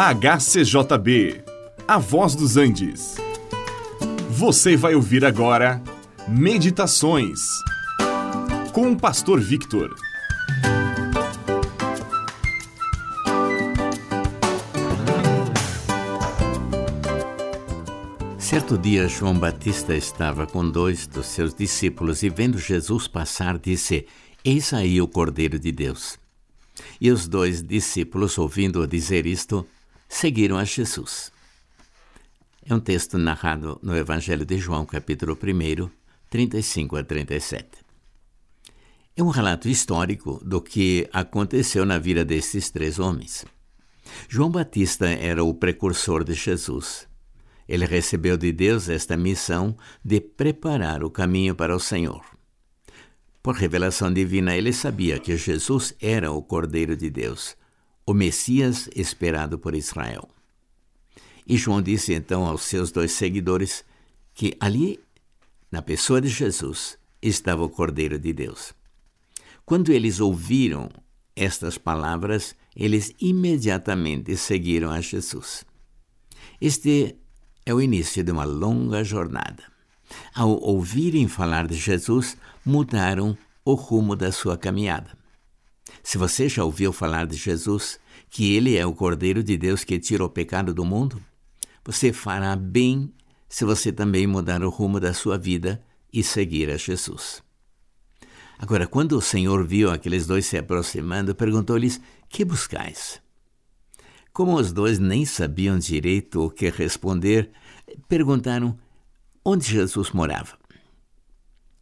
HCJB, A Voz dos Andes. Você vai ouvir agora Meditações com o Pastor Victor. Certo dia, João Batista estava com dois dos seus discípulos e, vendo Jesus passar, disse: Eis aí o Cordeiro de Deus. E os dois discípulos, ouvindo-o dizer isto, seguiram a Jesus. É um texto narrado no Evangelho de João, capítulo 1, 35 a 37. É um relato histórico do que aconteceu na vida destes três homens. João Batista era o precursor de Jesus. Ele recebeu de Deus esta missão de preparar o caminho para o Senhor. Por revelação divina, ele sabia que Jesus era o Cordeiro de Deus, o Messias esperado por Israel. E João disse então aos seus dois seguidores que ali, na pessoa de Jesus, estava o Cordeiro de Deus. Quando eles ouviram estas palavras, eles imediatamente seguiram a Jesus. Este é o início de uma longa jornada. Ao ouvirem falar de Jesus, mudaram o rumo da sua caminhada. Se você já ouviu falar de Jesus, que ele é o Cordeiro de Deus que tira o pecado do mundo, você fará bem se você também mudar o rumo da sua vida e seguir a Jesus. Agora, quando o Senhor viu aqueles dois se aproximando, perguntou-lhes: Que buscais? Como os dois nem sabiam direito o que responder, perguntaram onde Jesus morava.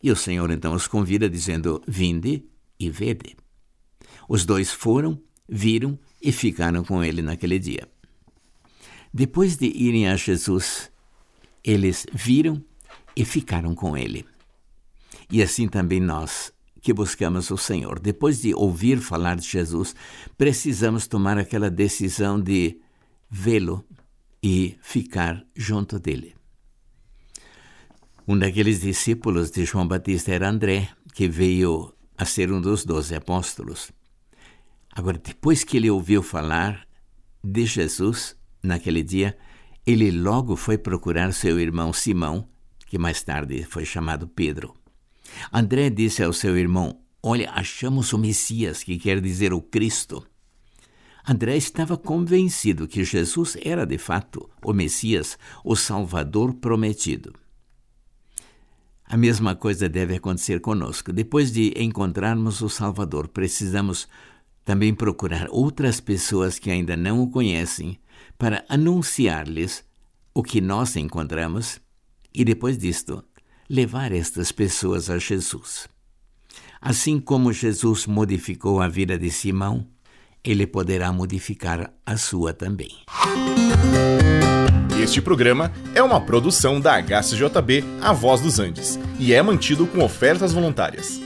E o Senhor então os convida, dizendo: Vinde e vede. Os dois foram, viram e ficaram com ele naquele dia. Depois de irem a Jesus, eles viram e ficaram com ele. E assim também nós, que buscamos o Senhor, depois de ouvir falar de Jesus, precisamos tomar aquela decisão de vê-lo e ficar junto dele. Um daqueles discípulos de João Batista era André, que veio a ser um dos doze apóstolos. Agora, depois que ele ouviu falar de Jesus naquele dia, ele logo foi procurar seu irmão Simão, que mais tarde foi chamado Pedro. André disse ao seu irmão: Olha, achamos o Messias, que quer dizer o Cristo. André estava convencido que Jesus era de fato o Messias, o Salvador prometido. A mesma coisa deve acontecer conosco. Depois de encontrarmos o Salvador, precisamos também procurar outras pessoas que ainda não o conhecem para anunciar-lhes o que nós encontramos e, depois disto, levar estas pessoas a Jesus. Assim como Jesus modificou a vida de Simão, ele poderá modificar a sua também. Este programa é uma produção da HCJB A Voz dos Andes e é mantido com ofertas voluntárias.